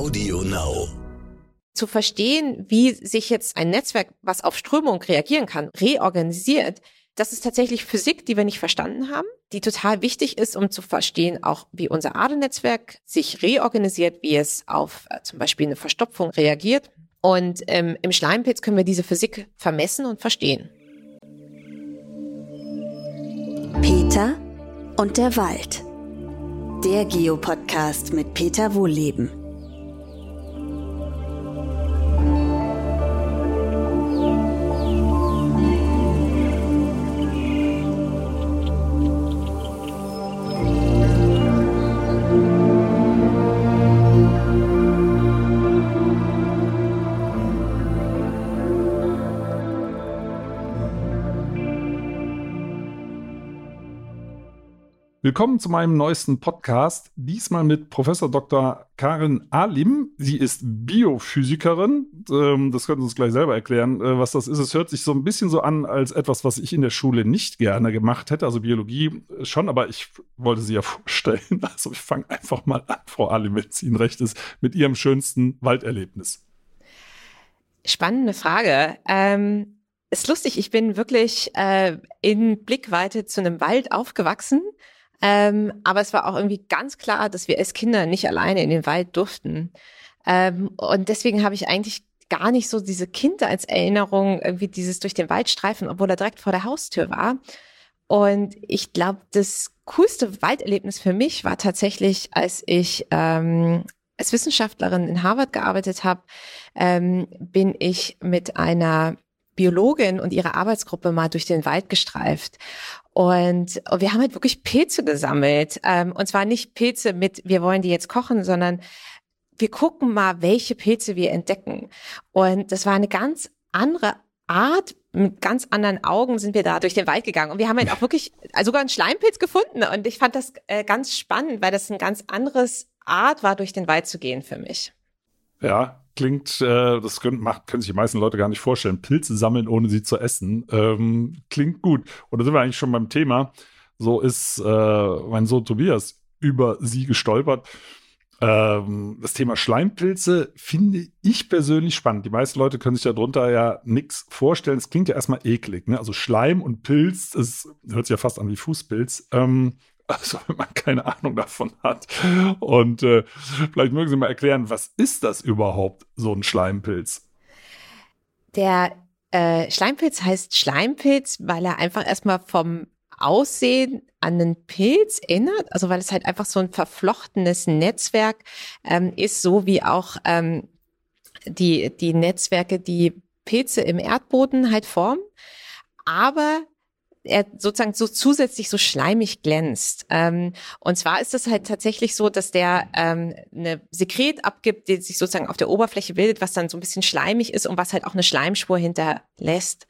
Audio Now. Zu verstehen, wie sich jetzt ein Netzwerk, was auf Strömung reagieren kann, reorganisiert, das ist tatsächlich Physik, die wir nicht verstanden haben, die total wichtig ist, um zu verstehen, auch wie unser Adernetzwerk sich reorganisiert, wie es auf äh, zum Beispiel eine Verstopfung reagiert. Und ähm, im Schleimpilz können wir diese Physik vermessen und verstehen. Peter und der Wald. Der Geopodcast mit Peter Wohlleben. Willkommen zu meinem neuesten Podcast. Diesmal mit Professor Dr. Karin Alim. Sie ist Biophysikerin. Ähm, das können Sie uns gleich selber erklären, äh, was das ist. Es hört sich so ein bisschen so an als etwas, was ich in der Schule nicht gerne gemacht hätte. Also Biologie schon, aber ich wollte sie ja vorstellen. Also ich fange einfach mal an, Frau Alim, wenn es Ihnen recht ist, mit Ihrem schönsten Walderlebnis. Spannende Frage. Ähm, ist lustig, ich bin wirklich äh, in Blickweite zu einem Wald aufgewachsen ähm, aber es war auch irgendwie ganz klar, dass wir als Kinder nicht alleine in den Wald durften. Ähm, und deswegen habe ich eigentlich gar nicht so diese Kindheitserinnerung, irgendwie dieses durch den Wald streifen, obwohl er direkt vor der Haustür war. Und ich glaube, das coolste Walderlebnis für mich war tatsächlich, als ich ähm, als Wissenschaftlerin in Harvard gearbeitet habe, ähm, bin ich mit einer Biologin und ihrer Arbeitsgruppe mal durch den Wald gestreift. Und wir haben halt wirklich Pilze gesammelt. Ähm, und zwar nicht Pilze mit, wir wollen die jetzt kochen, sondern wir gucken mal, welche Pilze wir entdecken. Und das war eine ganz andere Art, mit ganz anderen Augen sind wir da durch den Wald gegangen. Und wir haben halt auch wirklich sogar einen Schleimpilz gefunden. Und ich fand das äh, ganz spannend, weil das ein ganz anderes Art war, durch den Wald zu gehen für mich. Ja, klingt, äh, das können, macht, können sich die meisten Leute gar nicht vorstellen. Pilze sammeln, ohne sie zu essen. Ähm, klingt gut. Und da sind wir eigentlich schon beim Thema. So ist äh, mein Sohn Tobias über sie gestolpert. Ähm, das Thema Schleimpilze finde ich persönlich spannend. Die meisten Leute können sich darunter ja nichts vorstellen. Es klingt ja erstmal eklig. Ne? Also Schleim und Pilz, das hört sich ja fast an wie Fußpilz. Ähm, also wenn man keine Ahnung davon hat. Und äh, vielleicht mögen Sie mal erklären, was ist das überhaupt, so ein Schleimpilz? Der äh, Schleimpilz heißt Schleimpilz, weil er einfach erstmal vom Aussehen an einen Pilz erinnert, also weil es halt einfach so ein verflochtenes Netzwerk ähm, ist, so wie auch ähm, die, die Netzwerke, die Pilze im Erdboden halt formen. Aber er sozusagen so zusätzlich so schleimig glänzt. Ähm, und zwar ist es halt tatsächlich so, dass der ähm, eine Sekret abgibt, die sich sozusagen auf der Oberfläche bildet, was dann so ein bisschen schleimig ist und was halt auch eine Schleimspur hinterlässt.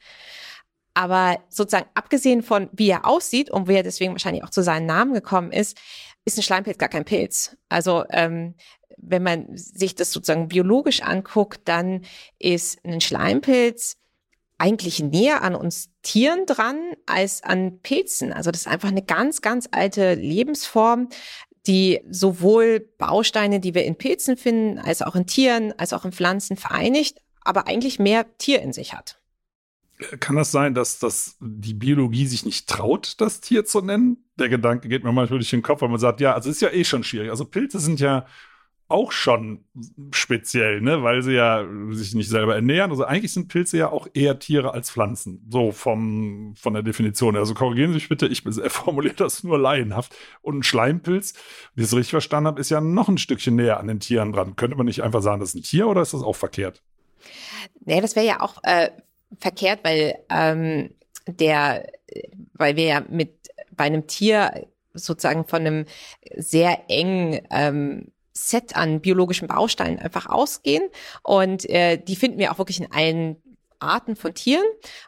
Aber sozusagen abgesehen von, wie er aussieht und wie er deswegen wahrscheinlich auch zu seinem Namen gekommen ist, ist ein Schleimpilz gar kein Pilz. Also ähm, wenn man sich das sozusagen biologisch anguckt, dann ist ein Schleimpilz eigentlich näher an uns Tieren dran als an Pilzen. Also das ist einfach eine ganz, ganz alte Lebensform, die sowohl Bausteine, die wir in Pilzen finden, als auch in Tieren, als auch in Pflanzen vereinigt, aber eigentlich mehr Tier in sich hat. Kann das sein, dass das die Biologie sich nicht traut, das Tier zu nennen? Der Gedanke geht mir manchmal durch den Kopf, weil man sagt, ja, also ist ja eh schon schwierig. Also Pilze sind ja auch schon speziell, ne, weil sie ja sich nicht selber ernähren. Also eigentlich sind Pilze ja auch eher Tiere als Pflanzen, so vom, von der Definition. Also korrigieren Sie mich bitte, ich formuliere das nur laienhaft. Und ein Schleimpilz, wie ich es richtig verstanden habe, ist ja noch ein Stückchen näher an den Tieren dran. Könnte man nicht einfach sagen, das ist ein Tier oder ist das auch verkehrt? Nee, das wäre ja auch äh, verkehrt, weil ähm, der, weil wir ja mit bei einem Tier sozusagen von einem sehr engen ähm, Set an biologischen Bausteinen einfach ausgehen. Und äh, die finden wir auch wirklich in allen Arten von Tieren.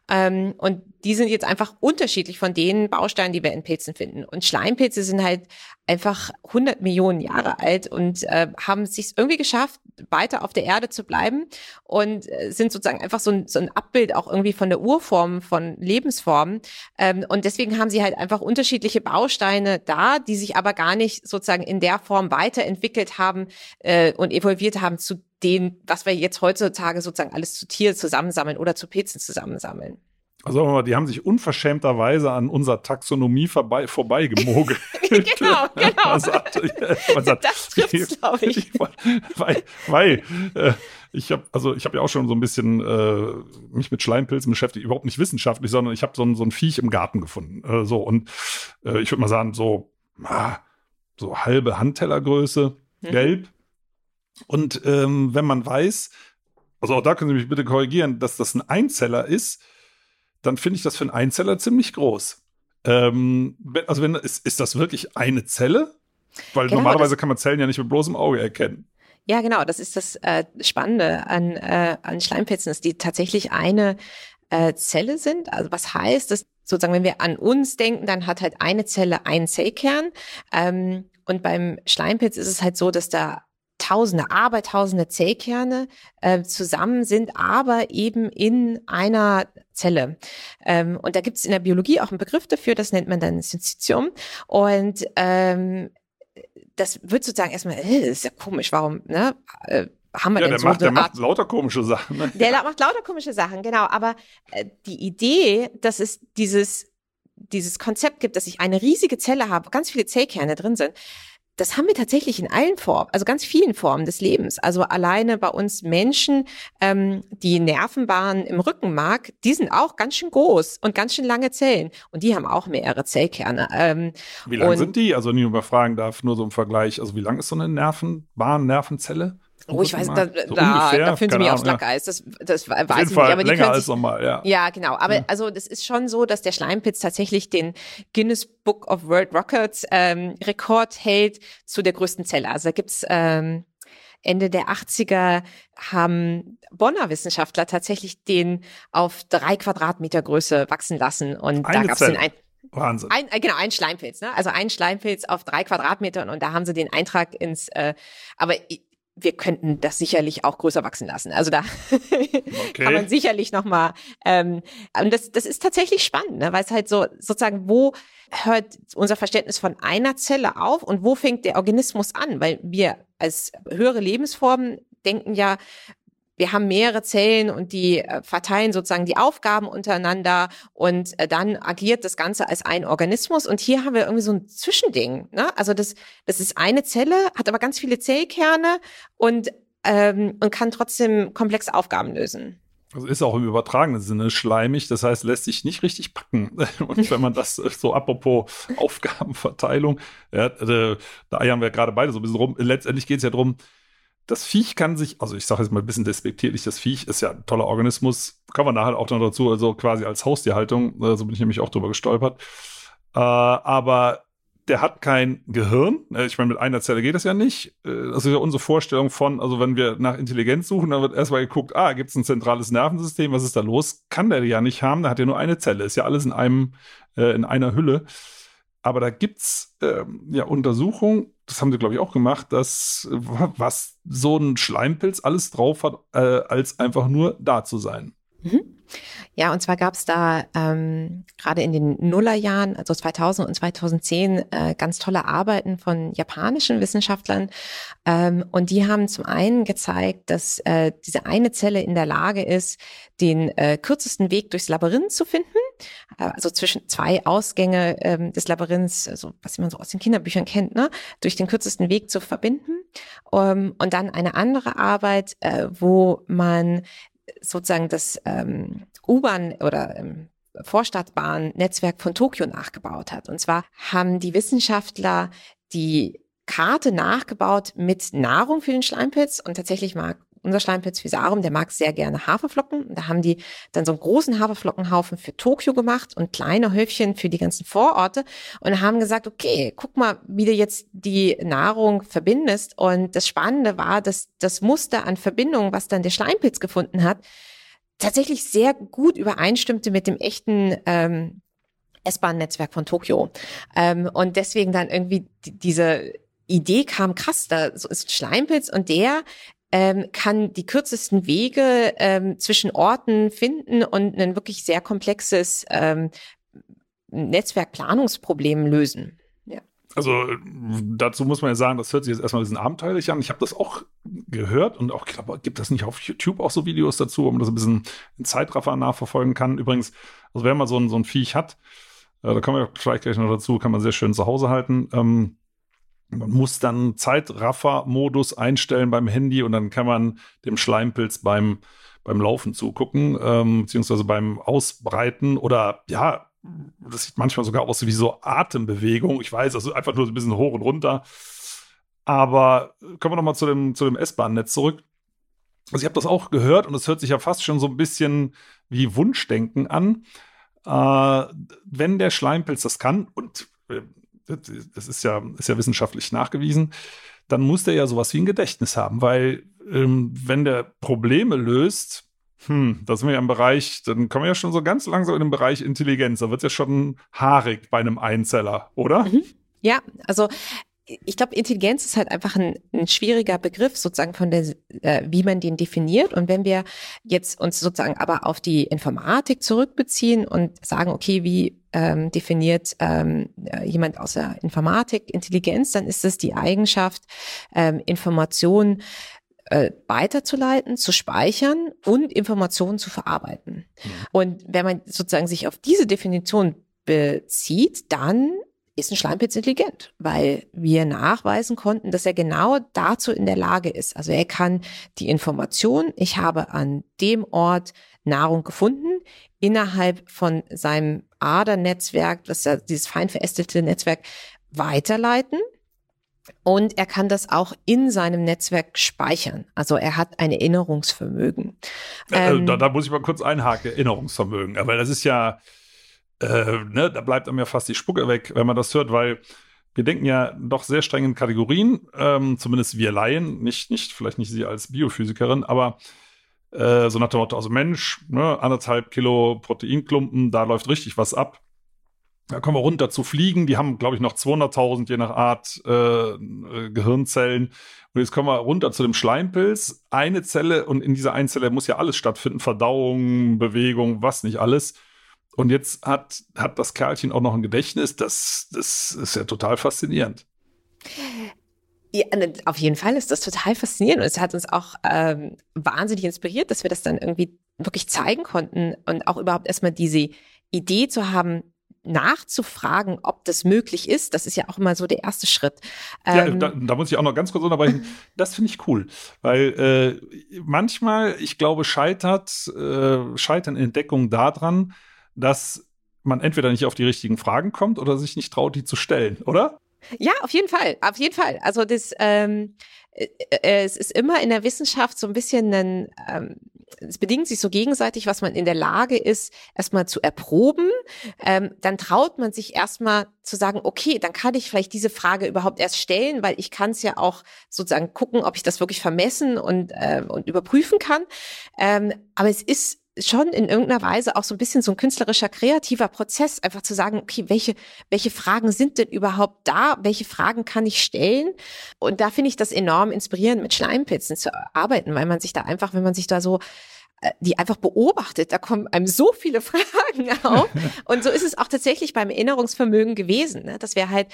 Ähm, und die sind jetzt einfach unterschiedlich von den Bausteinen, die wir in Pilzen finden. Und Schleimpilze sind halt einfach 100 Millionen Jahre alt und äh, haben es sich irgendwie geschafft, weiter auf der Erde zu bleiben und äh, sind sozusagen einfach so ein, so ein Abbild auch irgendwie von der Urform, von Lebensformen. Ähm, und deswegen haben sie halt einfach unterschiedliche Bausteine da, die sich aber gar nicht sozusagen in der Form weiterentwickelt haben äh, und evolviert haben zu den, was wir jetzt heutzutage sozusagen alles zu Tier zusammensammeln oder zu Pilzen zusammensammeln. Also die haben sich unverschämterweise an unserer Taxonomie vorbei, vorbeigemogelt. genau, genau. man sagt, man sagt, das trifft's, glaube ich. Weil, weil äh, ich habe also ich habe ja auch schon so ein bisschen äh, mich mit Schleimpilzen beschäftigt, überhaupt nicht wissenschaftlich, sondern ich habe so ein, so ein Viech im Garten gefunden. Äh, so und äh, ich würde mal sagen, so, ah, so halbe Handtellergröße, mhm. gelb. Und ähm, wenn man weiß, also auch da können Sie mich bitte korrigieren, dass das ein Einzeller ist, dann finde ich das für einen Einzeller ziemlich groß. Ähm, also wenn, ist, ist das wirklich eine Zelle? Weil genau, normalerweise kann man Zellen ja nicht mit bloßem Auge erkennen. Ja, genau. Das ist das äh, Spannende an, äh, an Schleimpilzen, dass die tatsächlich eine äh, Zelle sind. Also was heißt, dass sozusagen, wenn wir an uns denken, dann hat halt eine Zelle einen Zellkern. Ähm, und beim Schleimpilz ist es halt so, dass da Tausende, Abertausende Zellkerne äh, zusammen sind, aber eben in einer Zelle. Ähm, und da gibt es in der Biologie auch einen Begriff dafür, das nennt man dann Syncytium. Und ähm, das wird sozusagen erstmal, äh, das ist ja komisch, warum, ne? Äh, haben wir ja, denn der so macht, der macht lauter komische Sachen. Ne? Der macht lauter komische Sachen, genau. Aber äh, die Idee, dass es dieses, dieses Konzept gibt, dass ich eine riesige Zelle habe, ganz viele Zellkerne drin sind, das haben wir tatsächlich in allen Formen, also ganz vielen Formen des Lebens. Also alleine bei uns Menschen, ähm, die Nervenbahnen im Rückenmark, die sind auch ganz schön groß und ganz schön lange Zellen. Und die haben auch mehrere Zellkerne. Ähm, wie lang sind die? Also nie überfragen darf, nur so im Vergleich. Also wie lang ist so eine Nervenbahn, Nervenzelle? Oh, ich weiß, da, so da, da fühlen sie mich aufs Lackeis. Das, das weiß Auf jeden ich Fall nicht. Aber länger als normal, ja. Ja, genau. Aber ja. also das ist schon so, dass der Schleimpitz tatsächlich den Guinness Book of World Records ähm, Rekord hält zu der größten Zelle. Also da gibt's ähm, Ende der 80er haben Bonner Wissenschaftler tatsächlich den auf drei Quadratmeter Größe wachsen lassen. Und Eine da gab's Zelle. den ein Wahnsinn. ein, äh, genau, ein Schleimpilz, ne? Also ein Schleimpilz auf drei Quadratmetern und da haben sie den Eintrag ins, äh, aber wir könnten das sicherlich auch größer wachsen lassen. Also da okay. kann man sicherlich noch mal. Ähm, und das, das ist tatsächlich spannend, ne? weil es halt so sozusagen, wo hört unser Verständnis von einer Zelle auf und wo fängt der Organismus an? Weil wir als höhere Lebensformen denken ja, wir haben mehrere Zellen und die äh, verteilen sozusagen die Aufgaben untereinander und äh, dann agiert das Ganze als ein Organismus. Und hier haben wir irgendwie so ein Zwischending. Ne? Also das, das ist eine Zelle, hat aber ganz viele Zellkerne und, ähm, und kann trotzdem komplexe Aufgaben lösen. Also ist auch im übertragenen Sinne schleimig, das heißt, lässt sich nicht richtig packen. Und wenn man das so apropos Aufgabenverteilung, ja, äh, da eiern wir gerade beide so ein bisschen rum. Letztendlich geht es ja darum, das Viech kann sich, also ich sage jetzt mal ein bisschen despektierlich, das Viech ist ja ein toller Organismus, kann man nachher auch noch dazu, also quasi als Haustierhaltung, äh, so bin ich nämlich auch drüber gestolpert. Äh, aber der hat kein Gehirn. Äh, ich meine, mit einer Zelle geht das ja nicht. Äh, das ist ja unsere Vorstellung von, also wenn wir nach Intelligenz suchen, dann wird erstmal geguckt, ah, gibt es ein zentrales Nervensystem, was ist da los? Kann der ja nicht haben, der hat ja nur eine Zelle, ist ja alles in einem, äh, in einer Hülle. Aber da gibt's ähm, ja Untersuchungen, das haben sie, glaube ich, auch gemacht, dass was so ein Schleimpilz alles drauf hat, äh, als einfach nur da zu sein. Mhm. Ja, und zwar gab es da ähm, gerade in den Nullerjahren, also 2000 und 2010, äh, ganz tolle Arbeiten von japanischen Wissenschaftlern. Ähm, und die haben zum einen gezeigt, dass äh, diese eine Zelle in der Lage ist, den äh, kürzesten Weg durchs Labyrinth zu finden. Äh, also zwischen zwei Ausgänge ähm, des Labyrinths, also was man so aus den Kinderbüchern kennt, ne, durch den kürzesten Weg zu verbinden. Um, ähm, und dann eine andere Arbeit, äh, wo man sozusagen das ähm, U-Bahn oder ähm, Vorstadtbahn-Netzwerk von Tokio nachgebaut hat. Und zwar haben die Wissenschaftler die Karte nachgebaut mit Nahrung für den Schleimpilz und tatsächlich mag unser Schleimpilz Visarum, der mag sehr gerne Haferflocken. Da haben die dann so einen großen Haferflockenhaufen für Tokio gemacht und kleine Höfchen für die ganzen Vororte und haben gesagt, okay, guck mal, wie du jetzt die Nahrung verbindest. Und das Spannende war, dass das Muster an Verbindungen, was dann der Schleimpilz gefunden hat, tatsächlich sehr gut übereinstimmte mit dem echten ähm, S-Bahn-Netzwerk von Tokio. Ähm, und deswegen dann irgendwie diese Idee kam krass, da ist Schleimpilz und der ähm, kann die kürzesten Wege ähm, zwischen Orten finden und ein wirklich sehr komplexes ähm, Netzwerkplanungsproblem lösen. Ja. Also dazu muss man ja sagen, das hört sich jetzt erstmal ein bisschen abenteuerlich an. Ich habe das auch gehört und auch, ich glaube, gibt das nicht auf YouTube auch so Videos dazu, wo man das ein bisschen in Zeitraffer nachverfolgen kann. Übrigens, also wenn man so ein, so ein Viech hat, äh, da kommen wir vielleicht gleich noch dazu, kann man sehr schön zu Hause halten. Ähm, man muss dann Zeitraffer-Modus einstellen beim Handy und dann kann man dem Schleimpilz beim, beim Laufen zugucken, ähm, beziehungsweise beim Ausbreiten oder ja, das sieht manchmal sogar aus wie so Atembewegung. Ich weiß, also einfach nur so ein bisschen hoch und runter. Aber kommen wir nochmal zu dem, zu dem S-Bahn-Netz zurück. Also ich habe das auch gehört und es hört sich ja fast schon so ein bisschen wie Wunschdenken an. Äh, wenn der Schleimpilz das kann, und äh, das ist ja, ist ja wissenschaftlich nachgewiesen, dann muss der ja sowas wie ein Gedächtnis haben, weil ähm, wenn der Probleme löst, hm, da sind wir ja im Bereich, dann kommen wir ja schon so ganz langsam in den Bereich Intelligenz. Da wird es ja schon haarig bei einem Einzeller, oder? Mhm. Ja, also ich glaube, Intelligenz ist halt einfach ein, ein, schwieriger Begriff, sozusagen von der, äh, wie man den definiert. Und wenn wir jetzt uns sozusagen aber auf die Informatik zurückbeziehen und sagen, okay, wie ähm, definiert ähm, äh, jemand aus der Informatik Intelligenz, dann ist es die Eigenschaft, ähm, Informationen äh, weiterzuleiten, zu speichern und Informationen zu verarbeiten. Mhm. Und wenn man sozusagen sich auf diese Definition bezieht, dann ist ein Schleimpilz intelligent, weil wir nachweisen konnten, dass er genau dazu in der Lage ist. Also er kann die Information, ich habe an dem Ort Nahrung gefunden, innerhalb von seinem Adernetzwerk, das ist ja dieses fein verästelte Netzwerk, weiterleiten. Und er kann das auch in seinem Netzwerk speichern. Also er hat ein Erinnerungsvermögen. Äh, ähm, da, da, muss ich mal kurz einhaken, Erinnerungsvermögen. Aber das ist ja, äh, ne, da bleibt einem ja fast die Spucke weg, wenn man das hört, weil wir denken ja doch sehr streng in Kategorien, ähm, zumindest wir Laien, nicht, nicht, vielleicht nicht Sie als Biophysikerin, aber äh, so nach dem Motto, also Mensch, ne, anderthalb Kilo Proteinklumpen, da läuft richtig was ab. Da kommen wir runter zu Fliegen, die haben, glaube ich, noch 200.000 je nach Art äh, äh, Gehirnzellen. Und jetzt kommen wir runter zu dem Schleimpilz. Eine Zelle und in dieser einen Zelle muss ja alles stattfinden, Verdauung, Bewegung, was nicht alles. Und jetzt hat, hat das Kerlchen auch noch ein Gedächtnis. Das, das ist ja total faszinierend. Ja, ne, auf jeden Fall ist das total faszinierend und es hat uns auch ähm, wahnsinnig inspiriert, dass wir das dann irgendwie wirklich zeigen konnten und auch überhaupt erstmal diese Idee zu haben, nachzufragen, ob das möglich ist. Das ist ja auch immer so der erste Schritt. Ja, ähm, da, da, muss ich auch noch ganz kurz unterbrechen. Das finde ich cool, weil äh, manchmal, ich glaube, scheitert äh, scheitern Entdeckungen daran, dass man entweder nicht auf die richtigen Fragen kommt oder sich nicht traut, die zu stellen, oder? Ja, auf jeden Fall, auf jeden Fall. Also das, ähm, äh, äh, es ist immer in der Wissenschaft so ein bisschen ein, ähm, es bedingt sich so gegenseitig, was man in der Lage ist, erstmal zu erproben. Ähm, dann traut man sich erstmal zu sagen, okay, dann kann ich vielleicht diese Frage überhaupt erst stellen, weil ich kann es ja auch sozusagen gucken, ob ich das wirklich vermessen und, äh, und überprüfen kann. Ähm, aber es ist schon in irgendeiner Weise auch so ein bisschen so ein künstlerischer, kreativer Prozess, einfach zu sagen, okay, welche, welche Fragen sind denn überhaupt da? Welche Fragen kann ich stellen? Und da finde ich das enorm inspirierend, mit Schleimpilzen zu arbeiten, weil man sich da einfach, wenn man sich da so die einfach beobachtet, da kommen einem so viele Fragen auf. Und so ist es auch tatsächlich beim Erinnerungsvermögen gewesen. Ne? Das wäre halt,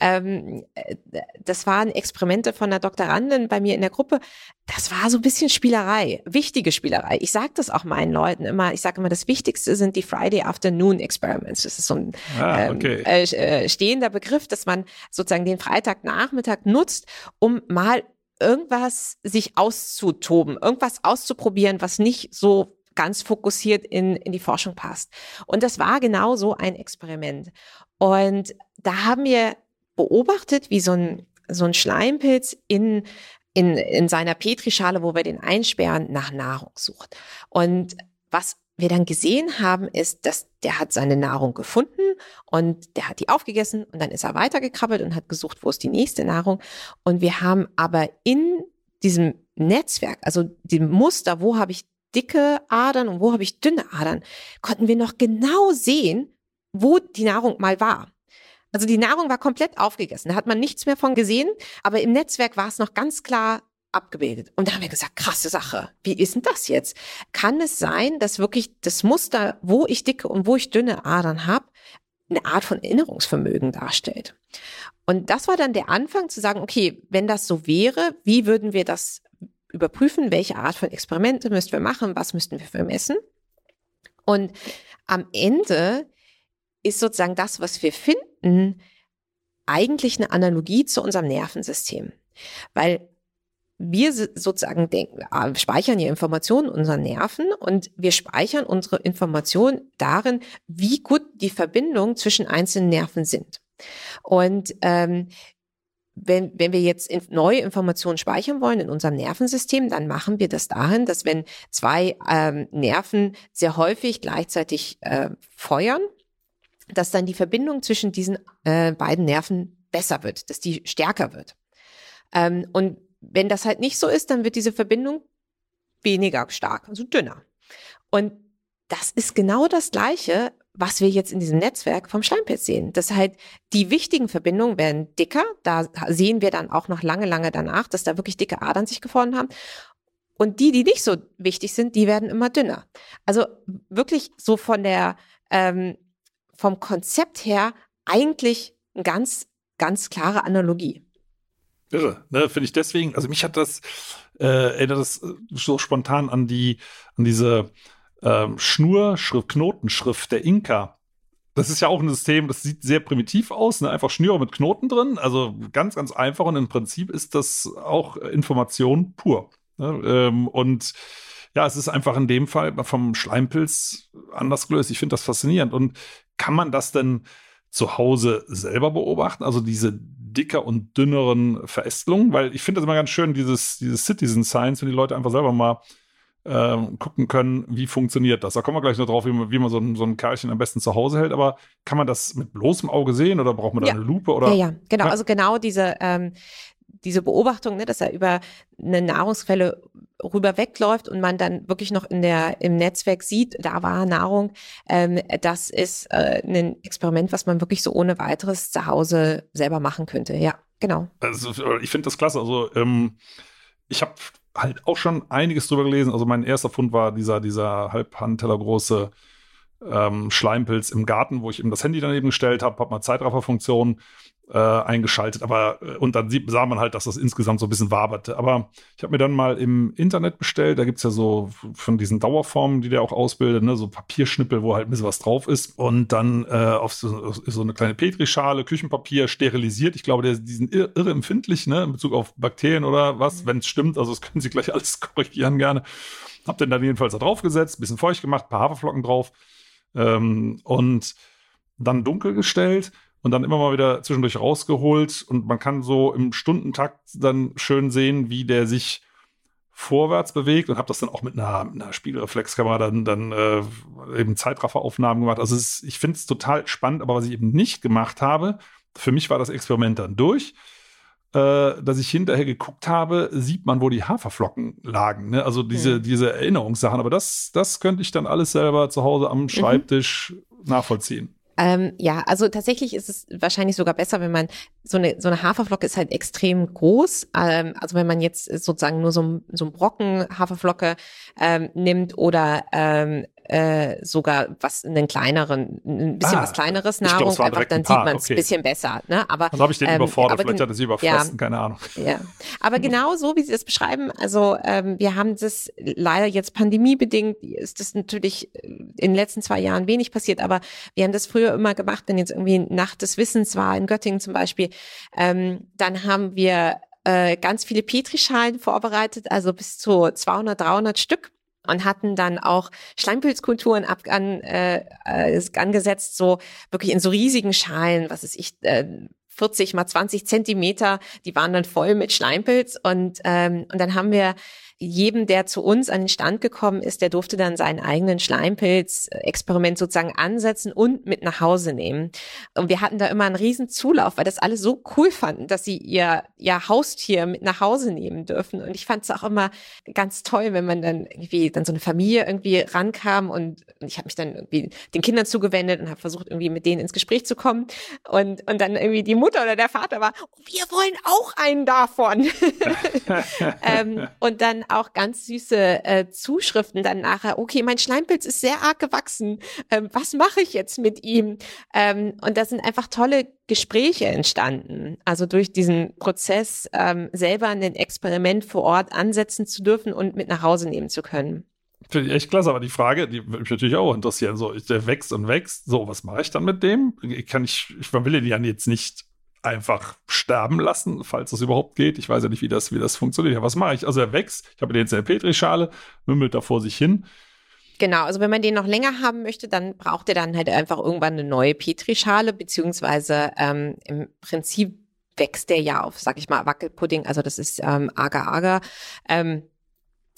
ähm, äh, das waren Experimente von einer Doktorandin bei mir in der Gruppe. Das war so ein bisschen Spielerei, wichtige Spielerei. Ich sage das auch meinen Leuten immer. Ich sage immer, das Wichtigste sind die Friday Afternoon Experiments. Das ist so ein ah, okay. ähm, äh, stehender Begriff, dass man sozusagen den Freitagnachmittag nutzt, um mal irgendwas sich auszutoben, irgendwas auszuprobieren, was nicht so ganz fokussiert in, in die Forschung passt. Und das war genau so ein Experiment. Und da haben wir beobachtet, wie so ein, so ein Schleimpilz in, in, in seiner Petrischale, wo wir den einsperren, nach Nahrung sucht. Und was wir dann gesehen haben, ist, dass der hat seine Nahrung gefunden und der hat die aufgegessen und dann ist er weitergekrabbelt und hat gesucht, wo ist die nächste Nahrung. Und wir haben aber in diesem Netzwerk, also dem Muster, wo habe ich dicke Adern und wo habe ich dünne Adern, konnten wir noch genau sehen, wo die Nahrung mal war. Also die Nahrung war komplett aufgegessen, da hat man nichts mehr von gesehen, aber im Netzwerk war es noch ganz klar abgebildet. Und da haben wir gesagt, krasse Sache. Wie ist denn das jetzt? Kann es sein, dass wirklich das Muster, wo ich dicke und wo ich dünne Adern habe, eine Art von Erinnerungsvermögen darstellt? Und das war dann der Anfang zu sagen, okay, wenn das so wäre, wie würden wir das überprüfen? Welche Art von Experimente müssten wir machen? Was müssten wir vermessen? Und am Ende ist sozusagen das, was wir finden, eigentlich eine Analogie zu unserem Nervensystem. Weil wir sozusagen denken, ah, speichern ja Informationen in unseren Nerven und wir speichern unsere Informationen darin, wie gut die Verbindungen zwischen einzelnen Nerven sind. Und ähm, wenn, wenn wir jetzt neue Informationen speichern wollen in unserem Nervensystem, dann machen wir das dahin, dass wenn zwei ähm, Nerven sehr häufig gleichzeitig äh, feuern, dass dann die Verbindung zwischen diesen äh, beiden Nerven besser wird, dass die stärker wird. Ähm, und wenn das halt nicht so ist, dann wird diese Verbindung weniger stark, also dünner. Und das ist genau das Gleiche, was wir jetzt in diesem Netzwerk vom Schleimpilz sehen. Das halt, die wichtigen Verbindungen werden dicker. Da sehen wir dann auch noch lange, lange danach, dass da wirklich dicke Adern sich gefunden haben. Und die, die nicht so wichtig sind, die werden immer dünner. Also wirklich so von der, ähm, vom Konzept her eigentlich eine ganz, ganz klare Analogie. Irre, ne, finde ich deswegen, also mich hat das, äh, erinnert das äh, so spontan an die, an diese ähm, Schnurschrift, Knotenschrift der Inka. Das ist ja auch ein System, das sieht sehr primitiv aus, ne? einfach Schnüre mit Knoten drin, also ganz, ganz einfach und im Prinzip ist das auch Information pur. Ne? Ähm, und ja, es ist einfach in dem Fall vom Schleimpilz anders gelöst. Ich finde das faszinierend. Und kann man das denn zu Hause selber beobachten? Also diese dicker und dünneren Verästelungen? Weil ich finde das immer ganz schön, dieses, dieses Citizen Science, wenn die Leute einfach selber mal ähm, gucken können, wie funktioniert das. Da kommen wir gleich noch drauf, wie man, wie man so, ein, so ein Kerlchen am besten zu Hause hält. Aber kann man das mit bloßem Auge sehen oder braucht man da ja. eine Lupe? Oder? Ja, ja, genau. Also genau diese, ähm, diese Beobachtung, ne, dass er über eine Nahrungsquelle rüber wegläuft und man dann wirklich noch in der im Netzwerk sieht, da war Nahrung. Ähm, das ist äh, ein Experiment, was man wirklich so ohne weiteres zu Hause selber machen könnte. Ja, genau. Also ich finde das klasse. Also ähm, ich habe halt auch schon einiges drüber gelesen. Also mein erster Fund war dieser, dieser Halbhandteller große ähm, Schleimpilz im Garten, wo ich eben das Handy daneben gestellt habe, habe mal Zeitrafferfunktion äh, eingeschaltet, aber äh, und dann sieht, sah man halt, dass das insgesamt so ein bisschen waberte. Aber ich habe mir dann mal im Internet bestellt, da gibt es ja so von diesen Dauerformen, die der auch ausbildet, ne, so Papierschnippel, wo halt ein bisschen was drauf ist. Und dann äh, auf so, so eine kleine Petrischale, Küchenpapier sterilisiert. Ich glaube, der, die sind irre, irre empfindlich, ne, in Bezug auf Bakterien oder was, mhm. wenn es stimmt. Also das können Sie gleich alles korrigieren gerne. Hab den dann jedenfalls da drauf gesetzt, bisschen feucht gemacht, paar Haferflocken drauf ähm, und dann dunkel gestellt und dann immer mal wieder zwischendurch rausgeholt und man kann so im Stundentakt dann schön sehen, wie der sich vorwärts bewegt und habe das dann auch mit einer, mit einer Spiegelreflexkamera dann, dann äh, eben Zeitrafferaufnahmen gemacht. Also ist, ich finde es total spannend, aber was ich eben nicht gemacht habe, für mich war das Experiment dann durch, äh, dass ich hinterher geguckt habe, sieht man, wo die Haferflocken lagen. Ne? Also diese, mhm. diese Erinnerungssachen. Aber das, das könnte ich dann alles selber zu Hause am mhm. Schreibtisch mhm. nachvollziehen. Ähm, ja, also tatsächlich ist es wahrscheinlich sogar besser, wenn man so eine so eine Haferflocke ist halt extrem groß. Ähm, also wenn man jetzt sozusagen nur so, so ein Brocken Haferflocke ähm, nimmt oder ähm, äh, sogar was einen kleineren, ein bisschen ah, was kleineres Nahrung, glaub, einfach dann sieht man es ein bisschen besser. Ne? Aber dann habe ich den ähm, überfordert, vielleicht hat er sie überfressen, ja, keine Ahnung. Ja, aber genau so, wie Sie das beschreiben, also ähm, wir haben das leider jetzt pandemiebedingt, ist das natürlich in den letzten zwei Jahren wenig passiert, aber wir haben das früher immer gemacht, wenn jetzt irgendwie Nacht des Wissens war, in Göttingen zum Beispiel, ähm, dann haben wir äh, ganz viele Petrischalen vorbereitet, also bis zu 200, 300 Stück und hatten dann auch Schleimpilzkulturen ab, an, äh, äh, angesetzt, so wirklich in so riesigen Schalen, was ist ich, äh, 40 mal 20 Zentimeter, die waren dann voll mit Schleimpilz und, ähm, und dann haben wir jedem, der zu uns an den Stand gekommen ist, der durfte dann seinen eigenen Schleimpilz-Experiment sozusagen ansetzen und mit nach Hause nehmen. Und wir hatten da immer einen riesen Zulauf, weil das alle so cool fanden, dass sie ihr, ihr Haustier mit nach Hause nehmen dürfen. Und ich fand es auch immer ganz toll, wenn man dann irgendwie dann so eine Familie irgendwie rankam und ich habe mich dann irgendwie den Kindern zugewendet und habe versucht, irgendwie mit denen ins Gespräch zu kommen. Und, und dann irgendwie die Mutter oder der Vater war, wir wollen auch einen davon. ähm, und dann auch ganz süße äh, Zuschriften dann nachher, okay, mein Schleimpilz ist sehr arg gewachsen, ähm, was mache ich jetzt mit ihm? Ähm, und da sind einfach tolle Gespräche entstanden. Also durch diesen Prozess ähm, selber ein Experiment vor Ort ansetzen zu dürfen und mit nach Hause nehmen zu können. Finde ich echt klasse, aber die Frage, die würde mich natürlich auch interessieren. So, der wächst und wächst. So, was mache ich dann mit dem? Kann ich, ich will den ja jetzt nicht einfach sterben lassen, falls das überhaupt geht. Ich weiß ja nicht, wie das, wie das funktioniert. Ja, was mache ich? Also er wächst, ich habe jetzt in der Petrischale, mümmelt da vor sich hin. Genau, also wenn man den noch länger haben möchte, dann braucht er dann halt einfach irgendwann eine neue Petrischale, beziehungsweise ähm, im Prinzip wächst der ja auf, sag ich mal, Wackelpudding, also das ist ähm, Agar-Agar. Ähm,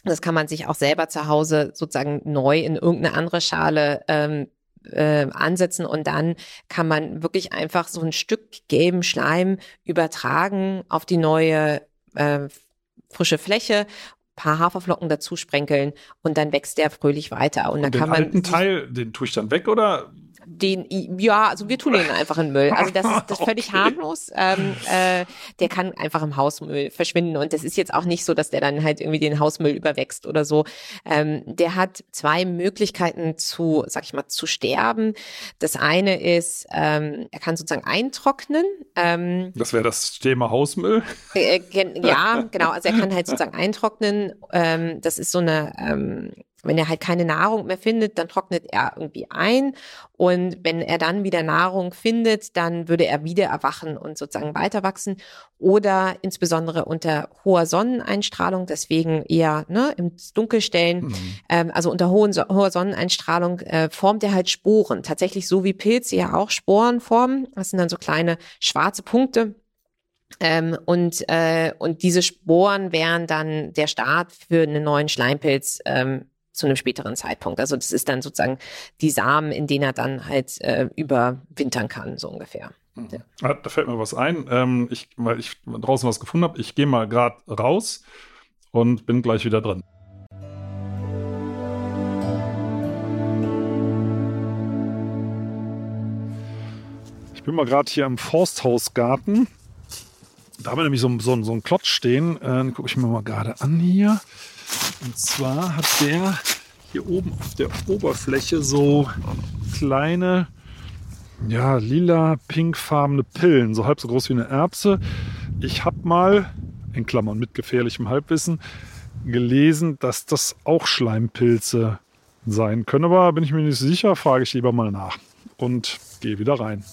das kann man sich auch selber zu Hause sozusagen neu in irgendeine andere Schale ähm, äh, ansetzen und dann kann man wirklich einfach so ein Stück gelben Schleim übertragen auf die neue äh, frische Fläche paar Haferflocken dazu sprenkeln und dann wächst der fröhlich weiter. Und, und dann den kann man. Den Teil, den tue ich dann weg oder den, ja, also wir tun den einfach in Müll. Also das ist das ist völlig okay. harmlos. Ähm, äh, der kann einfach im Hausmüll verschwinden und das ist jetzt auch nicht so, dass der dann halt irgendwie den Hausmüll überwächst oder so. Ähm, der hat zwei Möglichkeiten zu, sag ich mal, zu sterben. Das eine ist, ähm, er kann sozusagen eintrocknen. Ähm, das wäre das Thema Hausmüll. Äh, ja, genau. Also er kann halt sozusagen eintrocknen. Ähm, das ist so eine ähm, wenn er halt keine Nahrung mehr findet, dann trocknet er irgendwie ein. Und wenn er dann wieder Nahrung findet, dann würde er wieder erwachen und sozusagen weiter wachsen. Oder insbesondere unter hoher Sonneneinstrahlung, deswegen eher ne, im Dunkel stellen. Mhm. Ähm, also unter hohen, hoher Sonneneinstrahlung äh, formt er halt Sporen. Tatsächlich so wie Pilze ja auch Sporen formen. Das sind dann so kleine schwarze Punkte. Ähm, und, äh, und diese Sporen wären dann der Start für einen neuen Schleimpilz ähm, zu einem späteren Zeitpunkt. Also das ist dann sozusagen die Samen, in denen er dann halt äh, überwintern kann, so ungefähr. Mhm. Ja. Ah, da fällt mir was ein, ähm, ich, weil ich draußen was gefunden habe. Ich gehe mal gerade raus und bin gleich wieder drin. Ich bin mal gerade hier im Forsthausgarten. Da haben wir nämlich so, so, so einen Klotz stehen. Äh, den gucke ich mir mal gerade an hier. Und zwar hat der hier oben auf der Oberfläche so kleine, ja, lila, pinkfarbene Pillen, so halb so groß wie eine Erbse. Ich habe mal, in Klammern mit gefährlichem Halbwissen, gelesen, dass das auch Schleimpilze sein können. Aber bin ich mir nicht sicher, frage ich lieber mal nach und gehe wieder rein.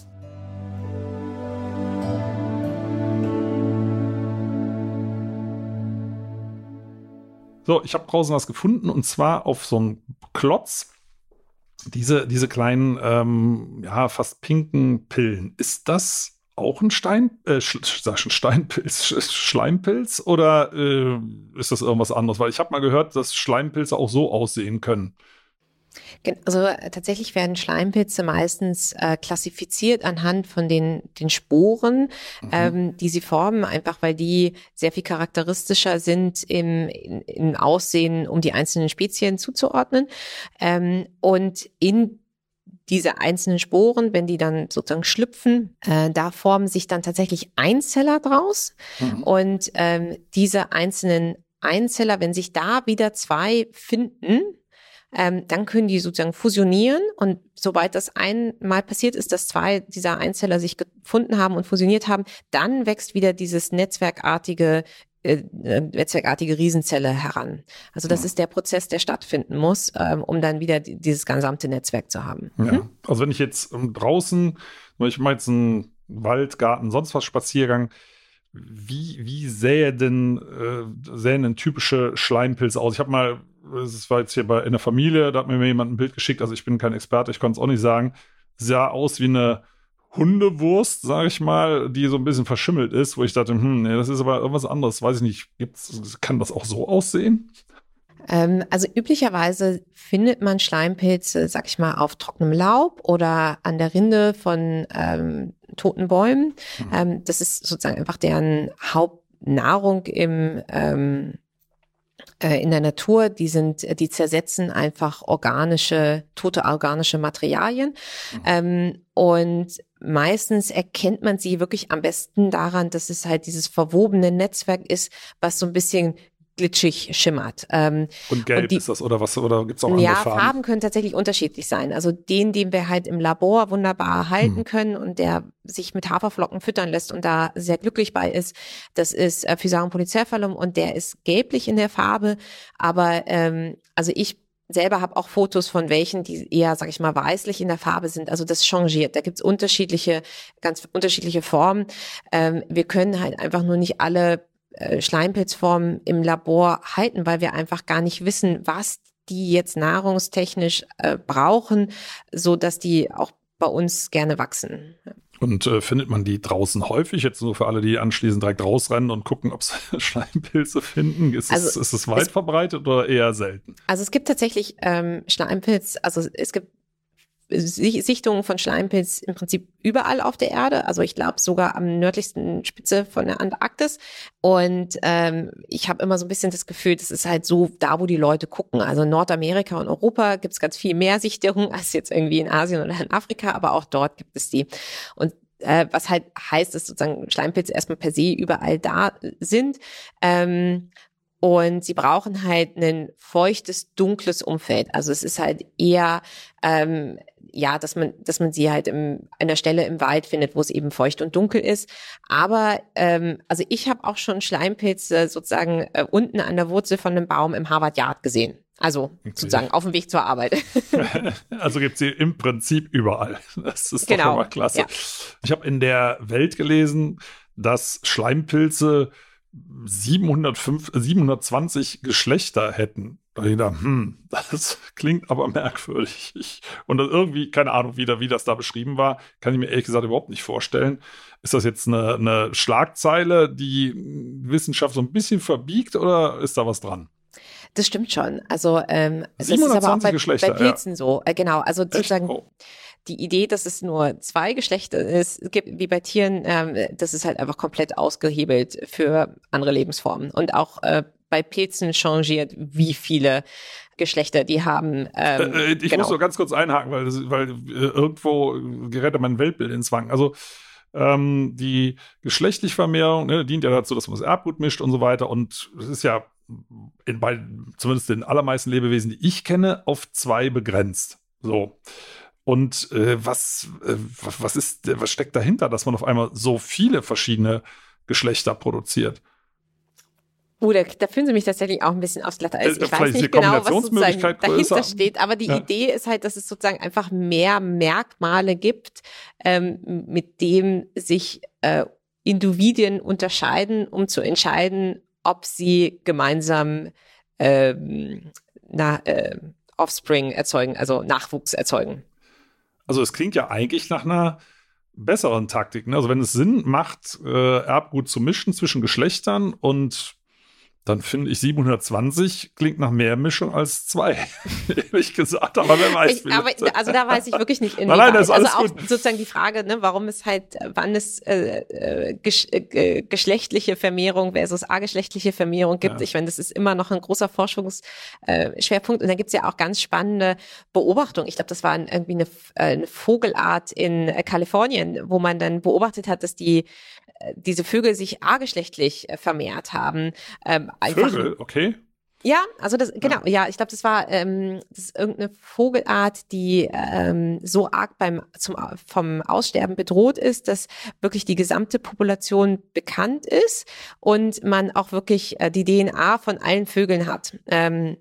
So, ich habe draußen was gefunden und zwar auf so einem Klotz. Diese, diese kleinen, ähm, ja, fast pinken Pillen. Ist das auch ein Stein, äh, Sch Steinpilz, Sch Schleimpilz oder äh, ist das irgendwas anderes? Weil ich habe mal gehört, dass Schleimpilze auch so aussehen können. Also äh, tatsächlich werden Schleimpilze meistens äh, klassifiziert anhand von den, den Sporen, mhm. ähm, die sie formen, einfach weil die sehr viel charakteristischer sind im, im Aussehen, um die einzelnen Spezien zuzuordnen. Ähm, und in diese einzelnen Sporen, wenn die dann sozusagen schlüpfen, äh, da formen sich dann tatsächlich Einzeller draus. Mhm. Und ähm, diese einzelnen Einzeller, wenn sich da wieder zwei finden, ähm, dann können die sozusagen fusionieren und sobald das einmal passiert ist, dass zwei dieser Einzeller sich gefunden haben und fusioniert haben, dann wächst wieder dieses netzwerkartige äh, äh, netzwerkartige Riesenzelle heran. Also das ja. ist der Prozess, der stattfinden muss, ähm, um dann wieder dieses gesamte Netzwerk zu haben. Ja. Mhm. Also wenn ich jetzt ähm, draußen, ich mache jetzt einen Wald, Garten, sonst was Spaziergang, wie, wie sähe denn, äh, sähen denn typische Schleimpilze aus? Ich habe mal es war jetzt hier bei in der Familie, da hat mir jemand ein Bild geschickt, also ich bin kein Experte, ich konnte es auch nicht sagen, sah aus wie eine Hundewurst, sage ich mal, die so ein bisschen verschimmelt ist, wo ich dachte, hm, nee, das ist aber irgendwas anderes, weiß ich nicht, gibt's, kann das auch so aussehen? Ähm, also üblicherweise findet man Schleimpilze, sag ich mal, auf trockenem Laub oder an der Rinde von ähm, toten Bäumen. Mhm. Ähm, das ist sozusagen einfach deren Hauptnahrung im ähm, äh, in der Natur, die sind, die zersetzen einfach organische, tote organische Materialien. Mhm. Ähm, und meistens erkennt man sie wirklich am besten daran, dass es halt dieses verwobene Netzwerk ist, was so ein bisschen glitschig schimmert. Ähm, und gelb und die, ist das oder was? Oder gibt's auch andere ja, Farben? Ja, Farben können tatsächlich unterschiedlich sein. Also den, den wir halt im Labor wunderbar halten hm. können und der sich mit Haferflocken füttern lässt und da sehr glücklich bei ist, das ist äh, Physarum polycephalum und der ist gelblich in der Farbe. Aber ähm, also ich selber habe auch Fotos von welchen, die eher, sag ich mal, weißlich in der Farbe sind. Also das changiert. Da gibt's unterschiedliche, ganz unterschiedliche Formen. Ähm, wir können halt einfach nur nicht alle Schleimpilzformen im Labor halten, weil wir einfach gar nicht wissen, was die jetzt nahrungstechnisch äh, brauchen, so dass die auch bei uns gerne wachsen. Und äh, findet man die draußen häufig? Jetzt nur für alle, die anschließend direkt rausrennen und gucken, ob sie Schleimpilze finden. Ist, also, es, ist es weit es, verbreitet oder eher selten? Also es gibt tatsächlich ähm, Schleimpilz, also es gibt Sichtungen von Schleimpilz im Prinzip überall auf der Erde. Also ich glaube sogar am nördlichsten Spitze von der Antarktis. Und ähm, ich habe immer so ein bisschen das Gefühl, das ist halt so da, wo die Leute gucken. Also Nordamerika und Europa gibt es ganz viel mehr Sichtungen als jetzt irgendwie in Asien oder in Afrika, aber auch dort gibt es die. Und äh, was halt heißt, dass sozusagen Schleimpilze erstmal per se überall da sind. Ähm, und sie brauchen halt ein feuchtes, dunkles Umfeld. Also es ist halt eher ähm, ja, dass man, dass man sie halt im, an der Stelle im Wald findet, wo es eben feucht und dunkel ist. Aber ähm, also ich habe auch schon Schleimpilze sozusagen äh, unten an der Wurzel von einem Baum im Harvard Yard gesehen. Also okay. sozusagen auf dem Weg zur Arbeit. also gibt es sie im Prinzip überall. Das ist genau. doch mal klasse. Ja. Ich habe in der Welt gelesen, dass Schleimpilze 705, 720 Geschlechter hätten. Da ich dachte, hm, das klingt aber merkwürdig. Und irgendwie, keine Ahnung, wie, da, wie das da beschrieben war, kann ich mir ehrlich gesagt überhaupt nicht vorstellen. Ist das jetzt eine, eine Schlagzeile, die Wissenschaft so ein bisschen verbiegt oder ist da was dran? Das stimmt schon. Also ähm, das ist aber auch bei, bei Pilzen ja. so. Äh, genau, also sozusagen oh. Die Idee, dass es nur zwei Geschlechter ist, gibt wie bei Tieren, ähm, das ist halt einfach komplett ausgehebelt für andere Lebensformen. Und auch äh, bei Pilzen changiert, wie viele Geschlechter die haben. Ähm, äh, äh ich genau. muss nur ganz kurz einhaken, weil, das, weil äh, irgendwo gerät mein Weltbild ins Wanken. Also ähm, die geschlechtliche Vermehrung ne, dient ja dazu, dass man das Erbgut mischt und so weiter. Und es ist ja in, bei zumindest den allermeisten Lebewesen, die ich kenne, auf zwei begrenzt. So. Und äh, was, äh, was ist, was steckt dahinter, dass man auf einmal so viele verschiedene Geschlechter produziert? Oh, da, da fühlen sie mich tatsächlich auch ein bisschen aufs Glatteis. Äh, ich weiß nicht genau, was sozusagen dahinter steht, aber die ja. Idee ist halt, dass es sozusagen einfach mehr Merkmale gibt, ähm, mit dem sich äh, Individuen unterscheiden, um zu entscheiden, ob sie gemeinsam ähm, na, äh, Offspring erzeugen, also Nachwuchs erzeugen. Also es klingt ja eigentlich nach einer besseren Taktik. Ne? Also wenn es Sinn macht, äh, Erbgut zu mischen zwischen Geschlechtern und dann finde ich 720 klingt nach mehr Mischung als zwei. Ehrlich gesagt, aber wer weiß. Ich, aber, also da weiß ich wirklich nicht in nein, nein, Also auch gut. sozusagen die Frage, ne, warum es halt, wann es äh, äh, gesch äh, geschlechtliche Vermehrung versus ageschlechtliche Vermehrung gibt. Ja. Ich meine, das ist immer noch ein großer Forschungsschwerpunkt. Und da gibt es ja auch ganz spannende Beobachtungen. Ich glaube, das war irgendwie eine, äh, eine Vogelart in äh, Kalifornien, wo man dann beobachtet hat, dass die diese Vögel sich ageschlechtlich äh, vermehrt haben. Ähm, Vögel, okay. Ja, also das genau, ja, ja ich glaube, das war ähm, das ist irgendeine Vogelart, die ähm, so arg beim zum vom Aussterben bedroht ist, dass wirklich die gesamte Population bekannt ist und man auch wirklich äh, die DNA von allen Vögeln hat. Ähm,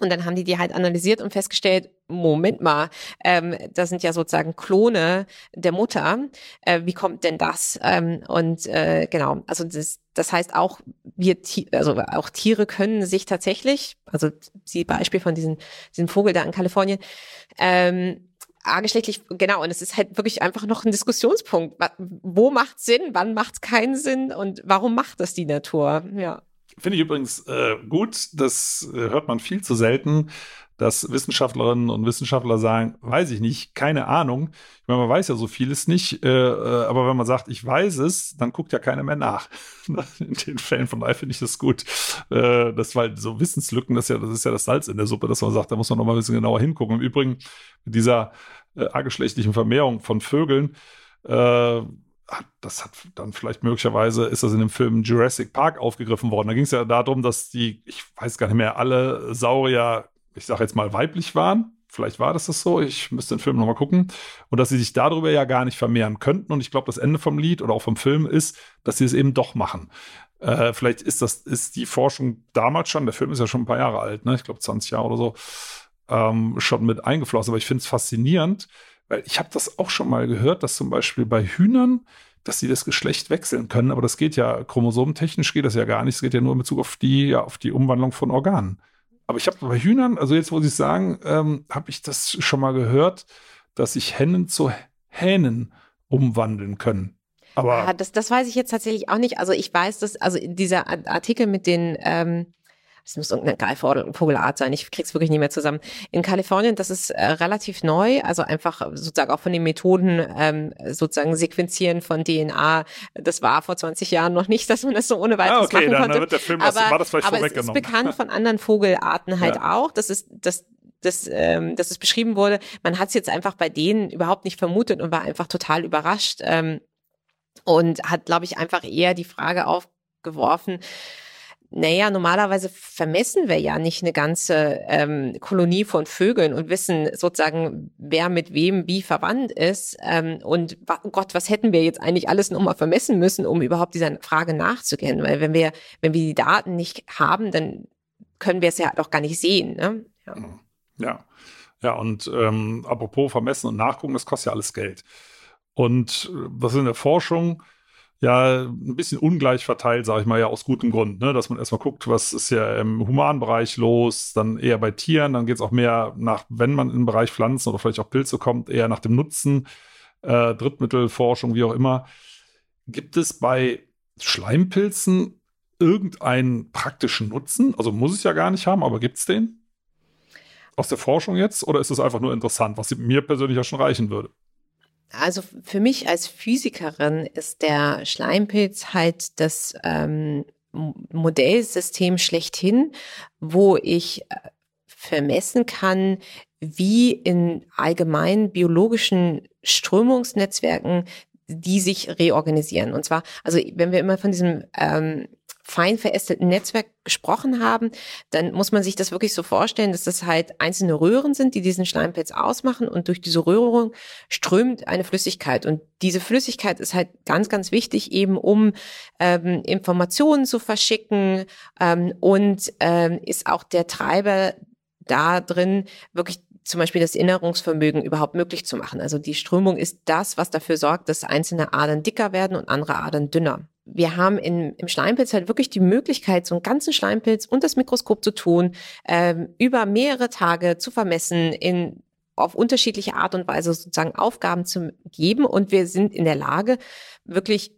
und dann haben die die halt analysiert und festgestellt, Moment mal, ähm, das sind ja sozusagen Klone der Mutter. Äh, wie kommt denn das? Ähm, und äh, genau, also das, das heißt auch, wir, also auch Tiere können sich tatsächlich, also die Beispiel von diesem, diesem Vogel da in Kalifornien, ähm, A-geschlechtlich, genau, und es ist halt wirklich einfach noch ein Diskussionspunkt. Wo macht Sinn, wann macht es keinen Sinn und warum macht das die Natur? Ja. Finde ich übrigens äh, gut, das äh, hört man viel zu selten, dass Wissenschaftlerinnen und Wissenschaftler sagen, weiß ich nicht, keine Ahnung. Ich meine, man weiß ja so vieles nicht, äh, äh aber wenn man sagt, ich weiß es, dann guckt ja keiner mehr nach. in den Fällen von daher finde ich das gut. Äh, das weil so Wissenslücken, das ist, ja, das ist ja das Salz in der Suppe, dass man sagt, da muss man noch mal ein bisschen genauer hingucken. Im Übrigen mit dieser äh, ageschlechtlichen Vermehrung von Vögeln, äh, das hat dann vielleicht möglicherweise, ist das in dem Film Jurassic Park aufgegriffen worden. Da ging es ja darum, dass die, ich weiß gar nicht mehr, alle Saurier, ich sage jetzt mal, weiblich waren. Vielleicht war das das so, ich müsste den Film nochmal gucken. Und dass sie sich darüber ja gar nicht vermehren könnten. Und ich glaube, das Ende vom Lied oder auch vom Film ist, dass sie es eben doch machen. Äh, vielleicht ist das, ist die Forschung damals schon, der Film ist ja schon ein paar Jahre alt, ne? ich glaube 20 Jahre oder so, ähm, schon mit eingeflossen. Aber ich finde es faszinierend, weil ich habe das auch schon mal gehört, dass zum Beispiel bei Hühnern, dass sie das Geschlecht wechseln können, aber das geht ja chromosomentechnisch geht das ja gar nicht. Es geht ja nur in Bezug auf die, ja, auf die Umwandlung von Organen. Aber ich habe bei Hühnern, also jetzt, Sie es sagen, ähm, habe ich das schon mal gehört, dass sich Hennen zu Hähnen umwandeln können. Aber ja, das, das weiß ich jetzt tatsächlich auch nicht. Also ich weiß, dass, also dieser Artikel mit den ähm, es muss irgendeine Greifvogelart sein, ich krieg's wirklich nicht mehr zusammen. In Kalifornien, das ist äh, relativ neu, also einfach sozusagen auch von den Methoden ähm, sozusagen Sequenzieren von DNA. Das war vor 20 Jahren noch nicht, dass man das so ohne weiteres ah, okay, machen dann konnte. Wird der Film, aber, war das vielleicht aber es ist bekannt von anderen Vogelarten halt ja. auch. Das ist das dass, ähm, dass es beschrieben wurde. Man hat es jetzt einfach bei denen überhaupt nicht vermutet und war einfach total überrascht ähm, und hat, glaube ich, einfach eher die Frage aufgeworfen, naja, normalerweise vermessen wir ja nicht eine ganze ähm, Kolonie von Vögeln und wissen sozusagen, wer mit wem wie verwandt ist. Ähm, und oh Gott, was hätten wir jetzt eigentlich alles nochmal vermessen müssen, um überhaupt dieser Frage nachzugehen? Weil wenn wir, wenn wir die Daten nicht haben, dann können wir es ja doch gar nicht sehen. Ne? Ja. ja. Ja, und ähm, apropos vermessen und nachgucken, das kostet ja alles Geld. Und äh, ist in der Forschung ja ein bisschen ungleich verteilt, sage ich mal, ja aus gutem Grund, ne? dass man erstmal guckt, was ist ja im Humanbereich los, dann eher bei Tieren, dann geht es auch mehr nach, wenn man in den Bereich Pflanzen oder vielleicht auch Pilze kommt, eher nach dem Nutzen, äh, Drittmittelforschung, wie auch immer. Gibt es bei Schleimpilzen irgendeinen praktischen Nutzen? Also muss es ja gar nicht haben, aber gibt es den? Aus der Forschung jetzt? Oder ist es einfach nur interessant, was mir persönlich ja schon reichen würde? Also für mich als Physikerin ist der Schleimpilz halt das ähm, Modellsystem schlechthin, wo ich äh, vermessen kann, wie in allgemeinen biologischen Strömungsnetzwerken die sich reorganisieren. Und zwar, also wenn wir immer von diesem ähm, fein verästelten Netzwerk gesprochen haben, dann muss man sich das wirklich so vorstellen, dass das halt einzelne Röhren sind, die diesen Schleimpilz ausmachen und durch diese Röhrung strömt eine Flüssigkeit und diese Flüssigkeit ist halt ganz, ganz wichtig eben, um ähm, Informationen zu verschicken ähm, und ähm, ist auch der Treiber da drin, wirklich zum Beispiel das Erinnerungsvermögen überhaupt möglich zu machen. Also die Strömung ist das, was dafür sorgt, dass einzelne Adern dicker werden und andere Adern dünner wir haben in, im Schleimpilz halt wirklich die Möglichkeit, so einen ganzen Schleimpilz und das Mikroskop zu tun, ähm, über mehrere Tage zu vermessen, in auf unterschiedliche Art und Weise sozusagen Aufgaben zu geben. Und wir sind in der Lage, wirklich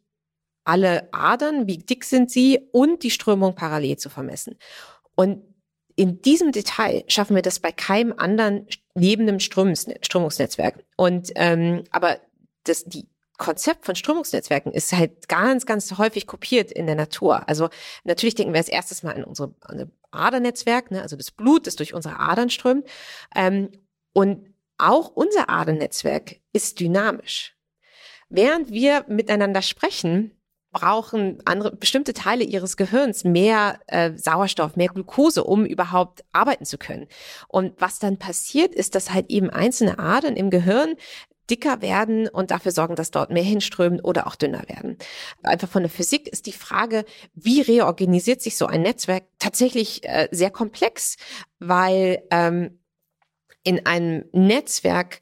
alle Adern, wie dick sind sie und die Strömung parallel zu vermessen. Und in diesem Detail schaffen wir das bei keinem anderen lebenden Strömungsnetzwerk. Und ähm, aber das, die Konzept von Strömungsnetzwerken ist halt ganz, ganz häufig kopiert in der Natur. Also natürlich denken wir als erstes mal an unsere an Adernetzwerk, ne, also das Blut, das durch unsere Adern strömt. Ähm, und auch unser Adernetzwerk ist dynamisch. Während wir miteinander sprechen, brauchen andere bestimmte Teile ihres Gehirns mehr äh, Sauerstoff, mehr Glucose, um überhaupt arbeiten zu können. Und was dann passiert, ist, dass halt eben einzelne Adern im Gehirn dicker werden und dafür sorgen, dass dort mehr hinströmen oder auch dünner werden. Einfach von der Physik ist die Frage, wie reorganisiert sich so ein Netzwerk tatsächlich äh, sehr komplex, weil ähm, in einem Netzwerk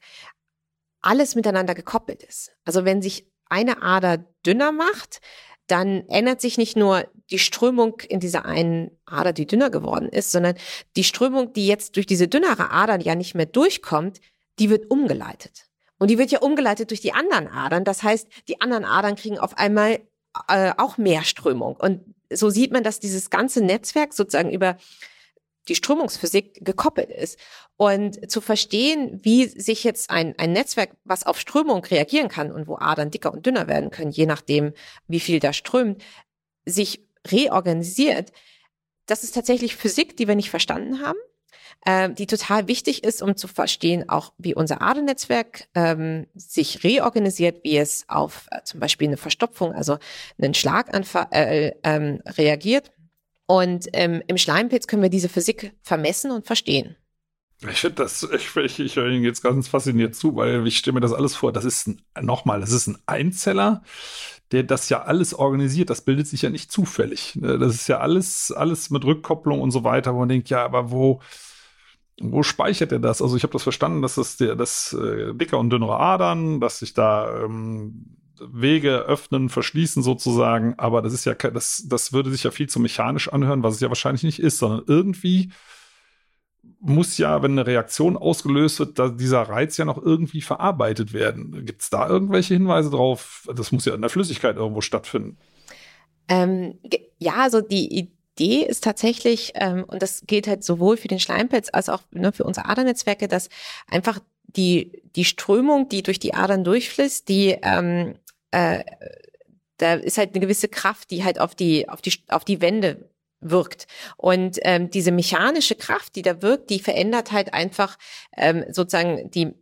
alles miteinander gekoppelt ist. Also wenn sich eine Ader dünner macht, dann ändert sich nicht nur die Strömung in dieser einen Ader, die dünner geworden ist, sondern die Strömung, die jetzt durch diese dünnere Ader ja nicht mehr durchkommt, die wird umgeleitet. Und die wird ja umgeleitet durch die anderen Adern. Das heißt, die anderen Adern kriegen auf einmal äh, auch mehr Strömung. Und so sieht man, dass dieses ganze Netzwerk sozusagen über die Strömungsphysik gekoppelt ist. Und zu verstehen, wie sich jetzt ein, ein Netzwerk, was auf Strömung reagieren kann und wo Adern dicker und dünner werden können, je nachdem, wie viel da strömt, sich reorganisiert, das ist tatsächlich Physik, die wir nicht verstanden haben äh, die total wichtig ist, um zu verstehen, auch wie unser Adernetzwerk ähm, sich reorganisiert, wie es auf äh, zum Beispiel eine Verstopfung, also einen Schlaganfall äh, ähm, reagiert. Und ähm, im Schleimpilz können wir diese Physik vermessen und verstehen. Ich finde das, ich, ich, ich höre Ihnen jetzt ganz fasziniert zu, weil ich stelle mir das alles vor. Das ist ein, nochmal, das ist ein Einzeller, der das ja alles organisiert. Das bildet sich ja nicht zufällig. Ne? Das ist ja alles, alles mit Rückkopplung und so weiter, wo man denkt, ja, aber wo, wo speichert er das? Also ich habe das verstanden, dass das der, das äh, dicker und dünnere Adern, dass sich da ähm, Wege öffnen, verschließen sozusagen, aber das ist ja das, das würde sich ja viel zu mechanisch anhören, was es ja wahrscheinlich nicht ist, sondern irgendwie muss ja, wenn eine Reaktion ausgelöst wird, da dieser Reiz ja noch irgendwie verarbeitet werden. Gibt es da irgendwelche Hinweise drauf? Das muss ja in der Flüssigkeit irgendwo stattfinden. Ähm, ja, also die Idee ist tatsächlich, ähm, und das gilt halt sowohl für den Schleimpilz als auch ne, für unsere Adernetzwerke, dass einfach die, die Strömung, die durch die Adern durchfließt, die ähm, äh, da ist halt eine gewisse Kraft, die halt auf die, auf die, auf die Wände wirkt. Und ähm, diese mechanische Kraft, die da wirkt, die verändert halt einfach ähm, sozusagen die,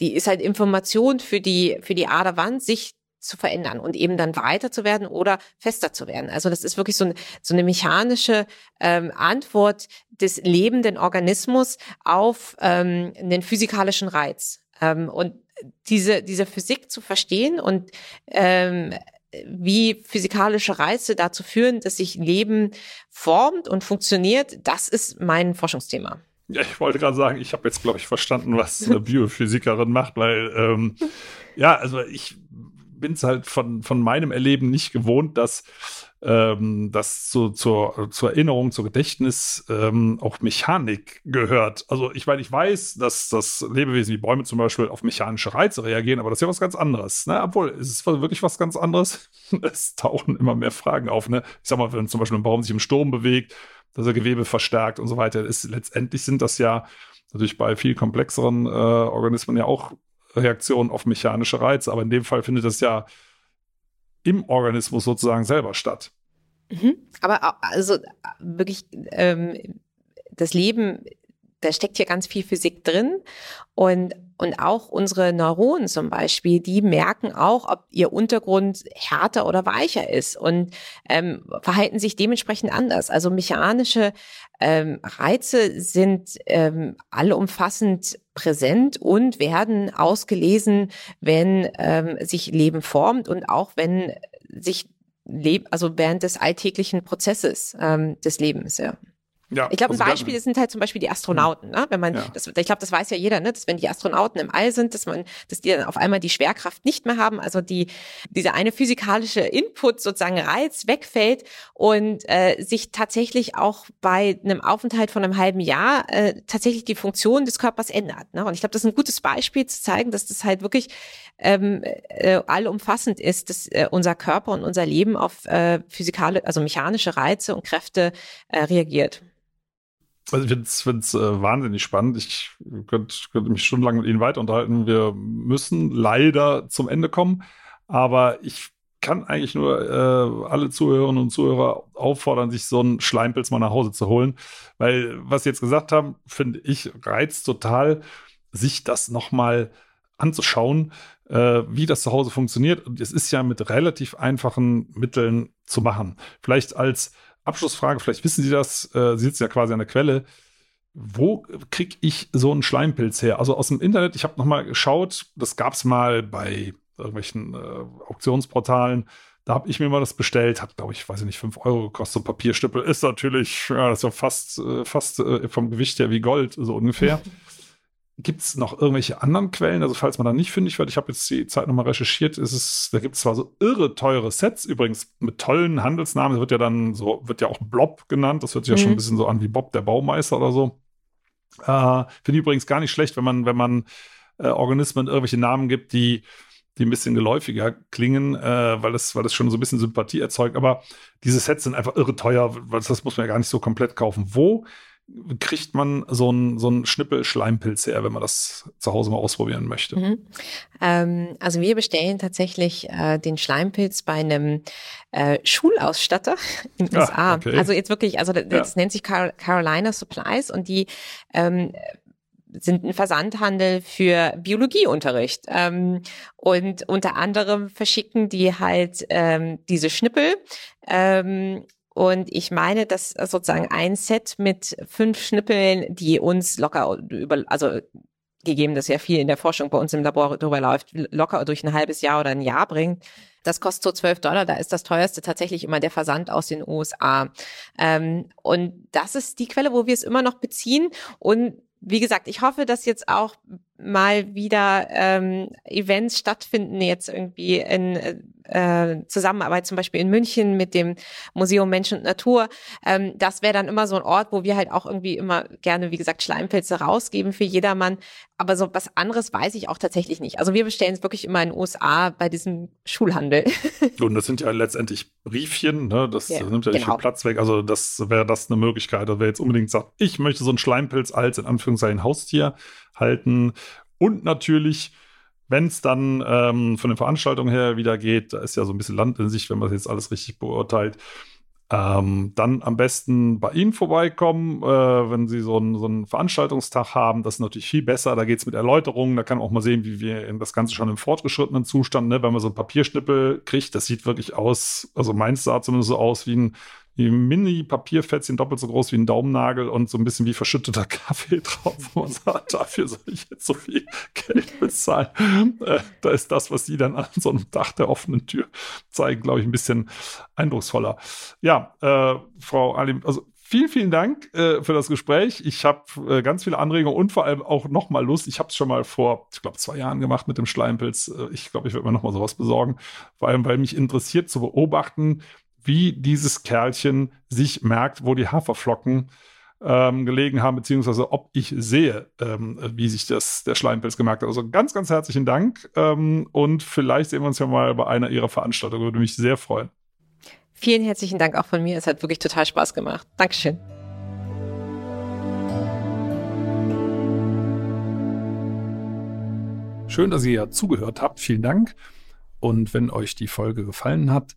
die ist halt Information für die, für die Aderwand, sich zu verändern und eben dann weiter zu werden oder fester zu werden. Also das ist wirklich so, ein, so eine mechanische ähm, Antwort des lebenden Organismus auf ähm, einen physikalischen Reiz. Ähm, und diese, diese Physik zu verstehen und ähm, wie physikalische Reize dazu führen, dass sich Leben formt und funktioniert, das ist mein Forschungsthema. Ja, ich wollte gerade sagen, ich habe jetzt, glaube ich, verstanden, was eine Biophysikerin macht, weil ähm, ja, also ich bin es halt von, von meinem Erleben nicht gewohnt, dass ähm, das zu, zur, zur Erinnerung, zur Gedächtnis ähm, auch Mechanik gehört. Also ich meine, ich weiß, dass das Lebewesen wie Bäume zum Beispiel auf mechanische Reize reagieren, aber das ist ja was ganz anderes. Ne? Obwohl, es ist wirklich was ganz anderes. es tauchen immer mehr Fragen auf. Ne? Ich sag mal, wenn zum Beispiel ein Baum sich im Sturm bewegt, dass er Gewebe verstärkt und so weiter, ist, letztendlich sind das ja natürlich bei viel komplexeren äh, Organismen ja auch Reaktionen auf mechanische Reize. Aber in dem Fall findet das ja im Organismus sozusagen selber statt. Mhm. Aber also wirklich ähm, das Leben, da steckt hier ganz viel Physik drin und und auch unsere Neuronen zum Beispiel, die merken auch, ob ihr Untergrund härter oder weicher ist und ähm, verhalten sich dementsprechend anders. Also mechanische ähm, Reize sind ähm, allumfassend präsent und werden ausgelesen, wenn ähm, sich Leben formt und auch wenn sich Leb also während des alltäglichen Prozesses ähm, des Lebens, ja. Ja, ich glaube, ein also Beispiel sind halt zum Beispiel die Astronauten. Ne? Wenn man, ja. das, ich glaube, das weiß ja jeder, ne? dass wenn die Astronauten im All sind, dass man, dass die dann auf einmal die Schwerkraft nicht mehr haben, also die dieser eine physikalische Input sozusagen Reiz wegfällt und äh, sich tatsächlich auch bei einem Aufenthalt von einem halben Jahr äh, tatsächlich die Funktion des Körpers ändert. Ne? Und ich glaube, das ist ein gutes Beispiel zu zeigen, dass das halt wirklich ähm, äh, allumfassend ist, dass äh, unser Körper und unser Leben auf äh, physikale, also mechanische Reize und Kräfte äh, reagiert. Also ich finde es äh, wahnsinnig spannend. Ich könnte könnt mich stundenlang mit Ihnen weiter unterhalten. Wir müssen leider zum Ende kommen. Aber ich kann eigentlich nur äh, alle Zuhörerinnen und Zuhörer auffordern, sich so einen Schleimpilz mal nach Hause zu holen. Weil, was Sie jetzt gesagt haben, finde ich, reizt total, sich das nochmal anzuschauen, äh, wie das zu Hause funktioniert. Und es ist ja mit relativ einfachen Mitteln zu machen. Vielleicht als Abschlussfrage, vielleicht wissen Sie das, äh, Sie sitzen ja quasi an der Quelle. Wo kriege ich so einen Schleimpilz her? Also aus dem Internet, ich habe nochmal geschaut, das gab es mal bei irgendwelchen äh, Auktionsportalen. Da habe ich mir mal das bestellt, hat, glaube ich, weiß ich nicht, 5 Euro gekostet. So ein Papierstüppel ist natürlich, ja, das ist ja fast, äh, fast äh, vom Gewicht her wie Gold, so ungefähr. Gibt es noch irgendwelche anderen Quellen? Also, falls man da nicht fündig wird, ich habe jetzt die Zeit nochmal recherchiert, ist es, da gibt es zwar so irre teure Sets, übrigens mit tollen Handelsnamen, das wird ja dann so, wird ja auch Blob genannt, das hört sich mhm. ja schon ein bisschen so an wie Bob der Baumeister oder so. Äh, Finde ich übrigens gar nicht schlecht, wenn man, wenn man äh, Organismen irgendwelche Namen gibt, die, die ein bisschen geläufiger klingen, äh, weil, das, weil das schon so ein bisschen Sympathie erzeugt. Aber diese Sets sind einfach irre teuer, das muss man ja gar nicht so komplett kaufen. Wo kriegt man so einen so Schnippel Schleimpilz her, wenn man das zu Hause mal ausprobieren möchte? Mhm. Ähm, also wir bestellen tatsächlich äh, den Schleimpilz bei einem äh, Schulausstatter in den ah, USA. Okay. Also jetzt wirklich, also das, das nennt sich Car Carolina Supplies und die ähm, sind ein Versandhandel für Biologieunterricht. Ähm, und unter anderem verschicken die halt ähm, diese Schnippel. Ähm, und ich meine, dass sozusagen ein Set mit fünf Schnippeln, die uns locker über, also gegeben, dass ja viel in der Forschung bei uns im Labor drüber läuft, locker durch ein halbes Jahr oder ein Jahr bringt. Das kostet so 12 Dollar. Da ist das teuerste tatsächlich immer der Versand aus den USA. Ähm, und das ist die Quelle, wo wir es immer noch beziehen. Und wie gesagt, ich hoffe, dass jetzt auch mal wieder ähm, Events stattfinden, jetzt irgendwie in äh, Zusammenarbeit zum Beispiel in München mit dem Museum Mensch und Natur. Ähm, das wäre dann immer so ein Ort, wo wir halt auch irgendwie immer gerne, wie gesagt, Schleimpilze rausgeben für jedermann. Aber so was anderes weiß ich auch tatsächlich nicht. Also wir bestellen es wirklich immer in den USA bei diesem Schulhandel. Und das sind ja letztendlich Briefchen, ne? das yeah, nimmt ja nicht genau. viel Platz weg. Also das wäre das eine Möglichkeit. Also wer jetzt unbedingt sagt, ich möchte so einen Schleimpilz als in Anführungszeichen Haustier halten. Und natürlich, wenn es dann ähm, von den Veranstaltungen her wieder geht, da ist ja so ein bisschen Land in sich, wenn man jetzt alles richtig beurteilt, ähm, dann am besten bei Ihnen vorbeikommen, äh, wenn Sie so einen, so einen Veranstaltungstag haben. Das ist natürlich viel besser. Da geht es mit Erläuterungen. Da kann man auch mal sehen, wie wir das Ganze schon im fortgeschrittenen Zustand, ne, wenn man so einen Papierschnippel kriegt. Das sieht wirklich aus, also meins sah zumindest so aus wie ein die Mini-Papierfetzchen doppelt so groß wie ein Daumennagel und so ein bisschen wie verschütteter Kaffee drauf. Und man sagt, dafür soll ich jetzt so viel Geld bezahlen. Äh, da ist das, was die dann an so einem Dach der offenen Tür zeigen, glaube ich, ein bisschen eindrucksvoller. Ja, äh, Frau Alim, also vielen, vielen Dank äh, für das Gespräch. Ich habe äh, ganz viele Anregungen und vor allem auch noch mal Lust. Ich habe es schon mal vor, ich glaube, zwei Jahren gemacht mit dem Schleimpilz. Äh, ich glaube, ich werde mir noch mal sowas besorgen. Vor allem, weil mich interessiert zu beobachten, wie dieses Kerlchen sich merkt, wo die Haferflocken ähm, gelegen haben, beziehungsweise ob ich sehe, ähm, wie sich das der Schleimpilz gemerkt hat. Also ganz, ganz herzlichen Dank ähm, und vielleicht sehen wir uns ja mal bei einer Ihrer Veranstaltungen. Würde mich sehr freuen. Vielen herzlichen Dank auch von mir. Es hat wirklich total Spaß gemacht. Dankeschön. Schön, dass ihr ja zugehört habt. Vielen Dank. Und wenn euch die Folge gefallen hat,